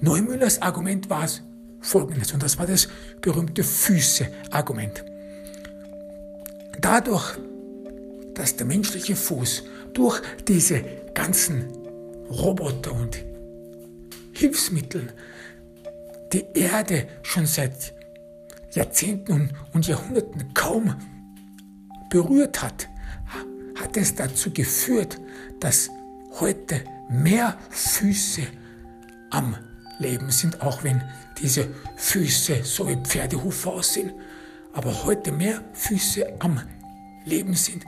Speaker 1: Neumüllers Argument war es folgendes, und das war das berühmte Füße-Argument. Dadurch, dass der menschliche Fuß durch diese ganzen Roboter und Hilfsmittel die Erde schon seit Jahrzehnten und Jahrhunderten kaum berührt hat, hat es dazu geführt, dass heute mehr Füße am Leben sind, auch wenn diese Füße so wie Pferdehufe aussehen, aber heute mehr Füße am Leben sind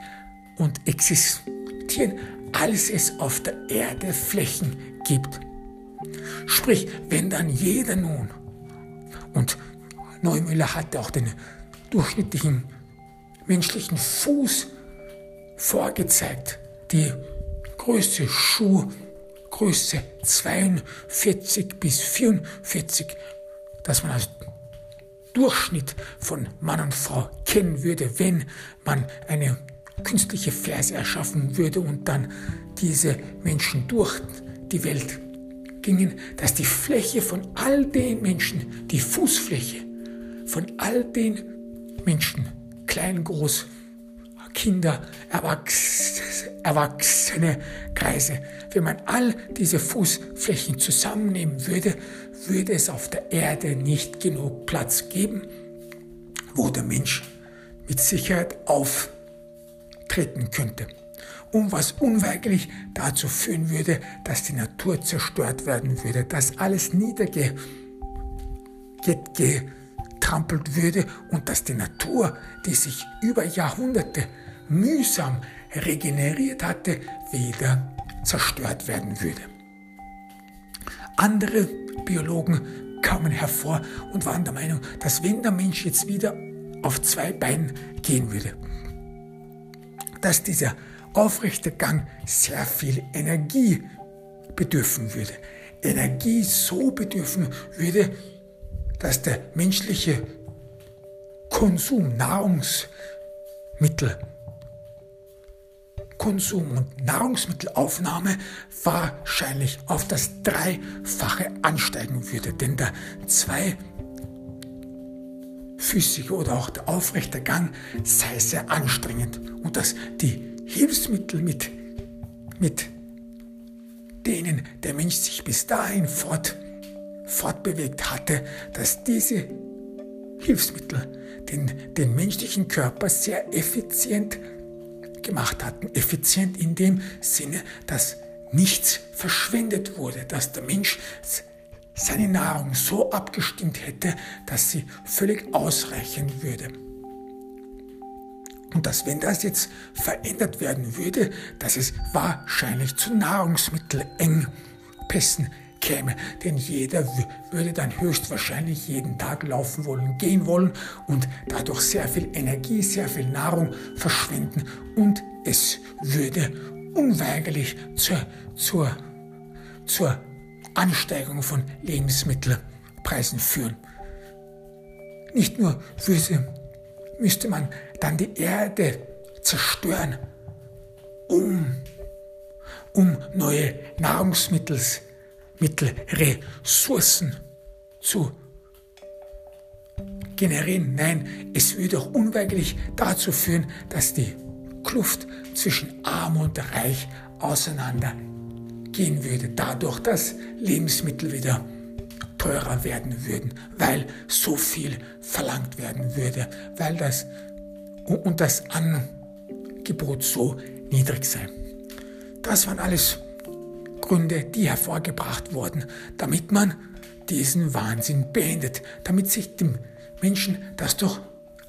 Speaker 1: und existieren, als es auf der Erde Flächen gibt. Sprich, wenn dann jeder nun, und Neumüller hatte auch den durchschnittlichen menschlichen Fuß vorgezeigt, die größte Schuh Größe 42 bis 44, dass man also Durchschnitt von Mann und Frau kennen würde, wenn man eine künstliche Ferse erschaffen würde und dann diese Menschen durch die Welt gingen, dass die Fläche von all den Menschen, die Fußfläche von all den Menschen, klein, groß, Kinder, Erwachsene, Kreise, wenn man all diese Fußflächen zusammennehmen würde, würde es auf der Erde nicht genug Platz geben, wo der Mensch mit Sicherheit auftreten könnte. Und was unweigerlich dazu führen würde, dass die Natur zerstört werden würde, dass alles niedergetrampelt würde und dass die Natur, die sich über Jahrhunderte mühsam regeneriert hatte, wieder zerstört werden würde. Andere Biologen kamen hervor und waren der Meinung, dass wenn der Mensch jetzt wieder auf zwei Beinen gehen würde, dass dieser aufrechte Gang sehr viel Energie bedürfen würde. Energie so bedürfen würde, dass der menschliche Konsum, Nahrungsmittel, Konsum und Nahrungsmittelaufnahme wahrscheinlich auf das Dreifache ansteigen würde. Denn der zweifüßige oder auch der aufrechte Gang sei sehr anstrengend und dass die Hilfsmittel mit, mit denen der Mensch sich bis dahin fort, fortbewegt hatte, dass diese Hilfsmittel den, den menschlichen Körper sehr effizient gemacht hatten. Effizient in dem Sinne, dass nichts verschwendet wurde, dass der Mensch seine Nahrung so abgestimmt hätte, dass sie völlig ausreichen würde. Und dass wenn das jetzt verändert werden würde, dass es wahrscheinlich zu Nahrungsmittelengpässen käme. Denn jeder würde dann höchstwahrscheinlich jeden Tag laufen wollen, gehen wollen und dadurch sehr viel Energie, sehr viel Nahrung verschwenden und es würde unweigerlich zur, zur, zur Ansteigerung von Lebensmittelpreisen führen. Nicht nur müsste man dann die Erde zerstören, um, um neue Nahrungsmittel Mittelressourcen zu generieren. Nein, es würde auch unweigerlich dazu führen, dass die Kluft zwischen Arm und Reich auseinandergehen würde. Dadurch, dass Lebensmittel wieder teurer werden würden, weil so viel verlangt werden würde, weil das und das Angebot so niedrig sei. Das waren alles Gründe, die hervorgebracht wurden, damit man diesen Wahnsinn beendet, damit sich dem Menschen das doch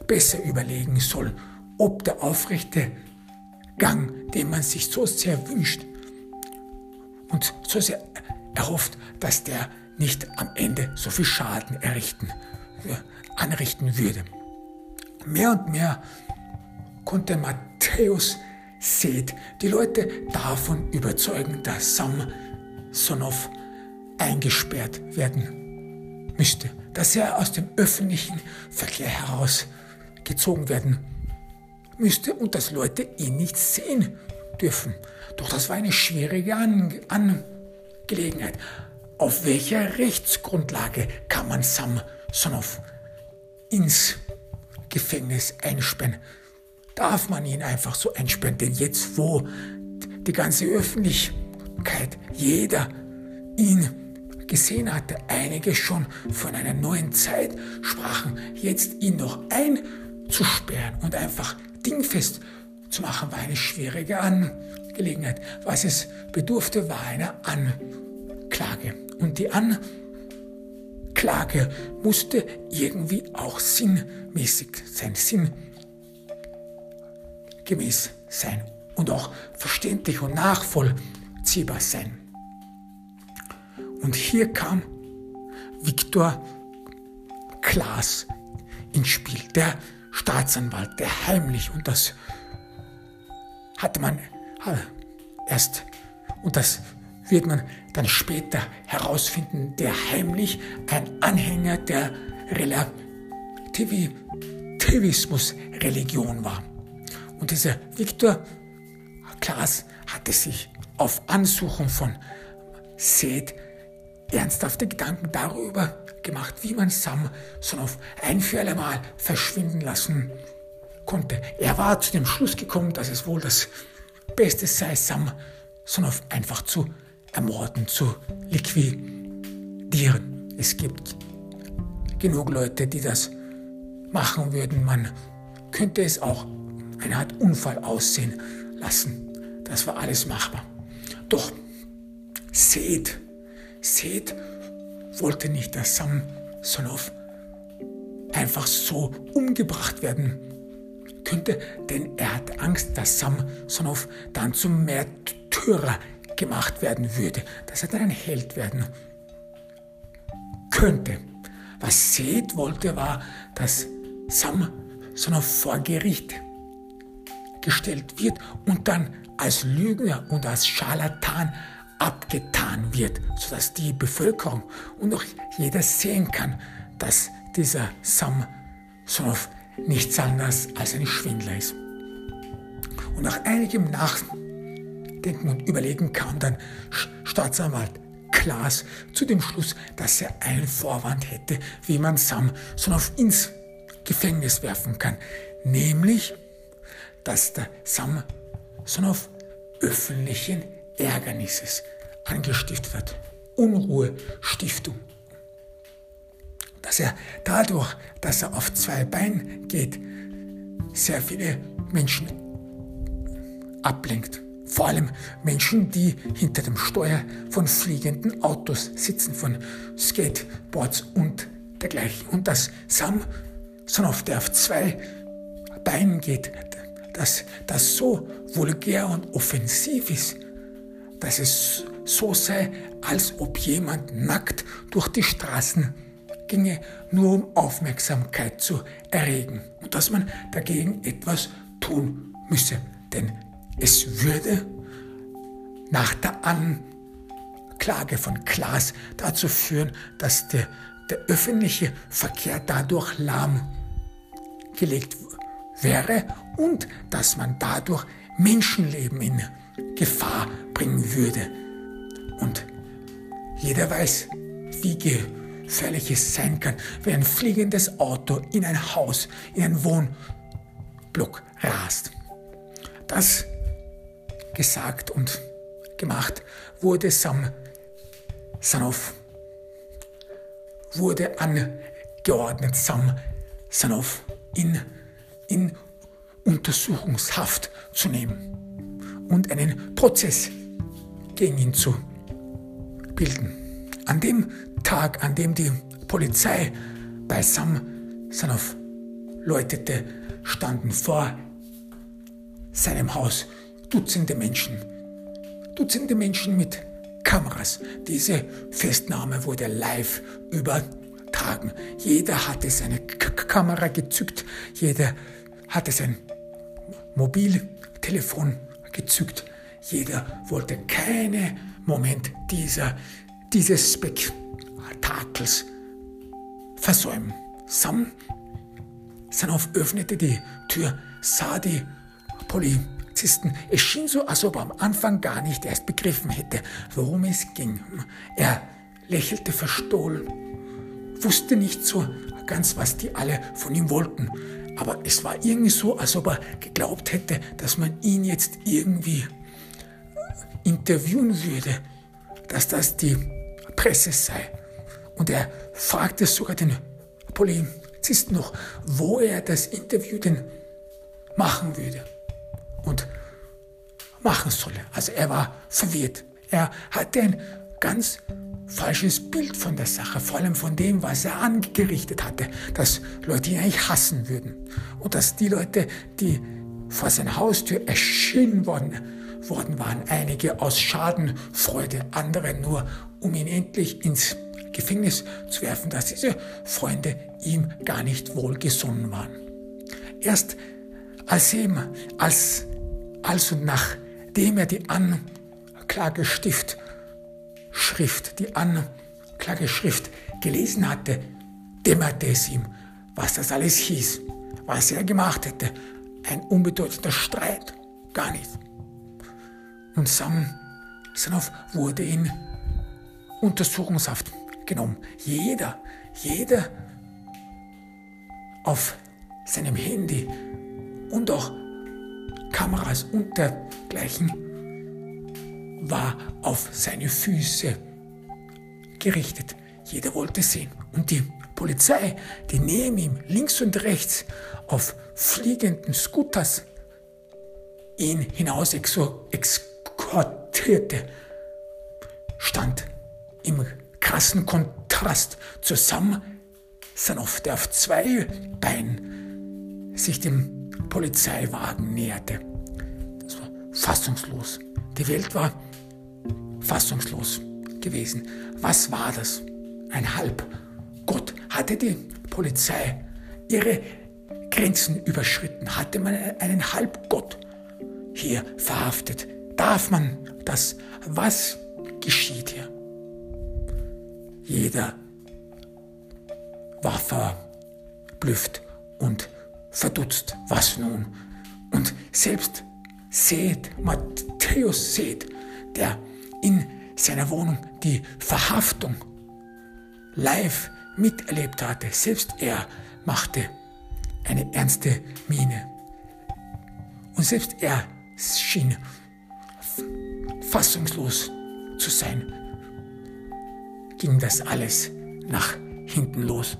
Speaker 1: besser überlegen soll, ob der aufrechte Gang, den man sich so sehr wünscht und so sehr erhofft, dass der nicht am Ende so viel Schaden errichten, äh, anrichten würde. Mehr und mehr konnte Matthäus seht, die Leute davon überzeugen, dass Samsonov eingesperrt werden müsste, dass er aus dem öffentlichen Verkehr herausgezogen werden müsste und dass Leute ihn nicht sehen dürfen. Doch das war eine schwierige Angelegenheit. Auf welcher Rechtsgrundlage kann man Samsonov ins Gefängnis einsperren? Darf man ihn einfach so einsperren. Denn jetzt, wo die ganze Öffentlichkeit, jeder ihn gesehen hatte, einige schon von einer neuen Zeit sprachen, jetzt ihn noch einzusperren und einfach dingfest zu machen, war eine schwierige Angelegenheit. Was es bedurfte, war eine Anklage. Und die Anklage musste irgendwie auch sinnmäßig sein, sinnmäßig gemäß sein und auch verständlich und nachvollziehbar sein. Und hier kam Viktor Klaas ins Spiel, der Staatsanwalt, der heimlich, und das hatte man erst, und das wird man dann später herausfinden, der heimlich ein Anhänger der Positivismus-Religion war. Und dieser Viktor Klaas hatte sich auf Ansuchen von Seth ernsthafte Gedanken darüber gemacht, wie man Sam Sonoff ein für alle Mal verschwinden lassen konnte. Er war zu dem Schluss gekommen, dass es wohl das Beste sei, Sam Sonoff einfach zu ermorden, zu liquidieren. Es gibt genug Leute, die das machen würden. Man könnte es auch eine Art Unfall aussehen lassen. Das war alles machbar. Doch Seth, Seth wollte nicht, dass Samsonov einfach so umgebracht werden könnte, denn er hat Angst, dass Samsonov dann zum Märtyrer gemacht werden würde, dass er dann ein Held werden könnte. Was Seth wollte, war, dass Samsonov vor Gericht gestellt wird und dann als Lügner und als Scharlatan abgetan wird, sodass die Bevölkerung und auch jeder sehen kann, dass dieser Samsonov nichts anderes als ein Schwindler ist. Und nach einigem Nachdenken und Überlegen kam dann Staatsanwalt Klaas zu dem Schluss, dass er einen Vorwand hätte, wie man Samsonov ins Gefängnis werfen kann, nämlich, dass der Samsonov öffentlichen Ärgernisses angestiftet hat. Unruhestiftung. Dass er dadurch, dass er auf zwei Beinen geht, sehr viele Menschen ablenkt. Vor allem Menschen, die hinter dem Steuer von fliegenden Autos sitzen, von Skateboards und dergleichen. Und dass Sam, sondern auf der auf zwei Beinen geht, dass das so vulgär und offensiv ist, dass es so sei, als ob jemand nackt durch die Straßen ginge, nur um Aufmerksamkeit zu erregen und dass man dagegen etwas tun müsse. Denn es würde nach der Anklage von Klaas dazu führen, dass der, der öffentliche Verkehr dadurch lahmgelegt wäre und dass man dadurch Menschenleben in Gefahr bringen würde. Und jeder weiß, wie gefährlich es sein kann, wenn ein fliegendes Auto in ein Haus, in einen Wohnblock rast. Das gesagt und gemacht wurde Sam Sanov wurde angeordnet Sam Sanov in, in Untersuchungshaft zu nehmen und einen Prozess gegen ihn zu bilden. An dem Tag, an dem die Polizei bei Sam Sanov läutete, standen vor seinem Haus Dutzende Menschen. Dutzende Menschen mit Kameras. Diese Festnahme wurde live übertragen. Jeder hatte seine K Kamera gezückt, jeder hatte sein Mobiltelefon gezückt. Jeder wollte keinen Moment dieser, dieses Spektakels versäumen. Sam Sanov öffnete die Tür, sah die Polizisten. Es schien so, als ob er am Anfang gar nicht erst begriffen hätte, worum es ging. Er lächelte verstohlen, wusste nicht so ganz, was die alle von ihm wollten. Aber es war irgendwie so, als ob er geglaubt hätte, dass man ihn jetzt irgendwie interviewen würde, dass das die Presse sei. Und er fragte sogar den Polizisten noch, wo er das Interview denn machen würde und machen solle. Also er war verwirrt. Er hatte ein ganz falsches Bild von der Sache, vor allem von dem, was er angerichtet hatte, dass Leute ihn eigentlich hassen würden und dass die Leute, die vor seiner Haustür erschienen worden, worden waren, einige aus Schadenfreude, andere nur, um ihn endlich ins Gefängnis zu werfen, dass diese Freunde ihm gar nicht wohlgesonnen waren. Erst als ihm, als, also nachdem er die Anklagestift Schrift, die Anklageschrift gelesen hatte, dämmerte es ihm, was das alles hieß, was er gemacht hätte. Ein unbedeutender Streit, gar nicht. Und Sam Sanov wurde in Untersuchungshaft genommen. Jeder, jeder auf seinem Handy und auch Kameras und dergleichen war auf seine Füße gerichtet. Jeder wollte sehen. Und die Polizei, die neben ihm links und rechts auf fliegenden Scooters ihn hinaus exkortierte, stand im krassen Kontrast zusammen Sanov, der auf zwei Beinen sich dem Polizeiwagen näherte. Das war fassungslos. Die Welt war fassungslos gewesen. Was war das? Ein Halbgott. Hatte die Polizei ihre Grenzen überschritten? Hatte man einen Halbgott hier verhaftet? Darf man das? Was geschieht hier? Jeder war verblüfft und verdutzt. Was nun? Und selbst Seth, Matthäus Seth, der in seiner Wohnung die Verhaftung live miterlebt hatte, selbst er machte eine ernste Miene. Und selbst er schien fassungslos zu sein. Ging das alles nach hinten los.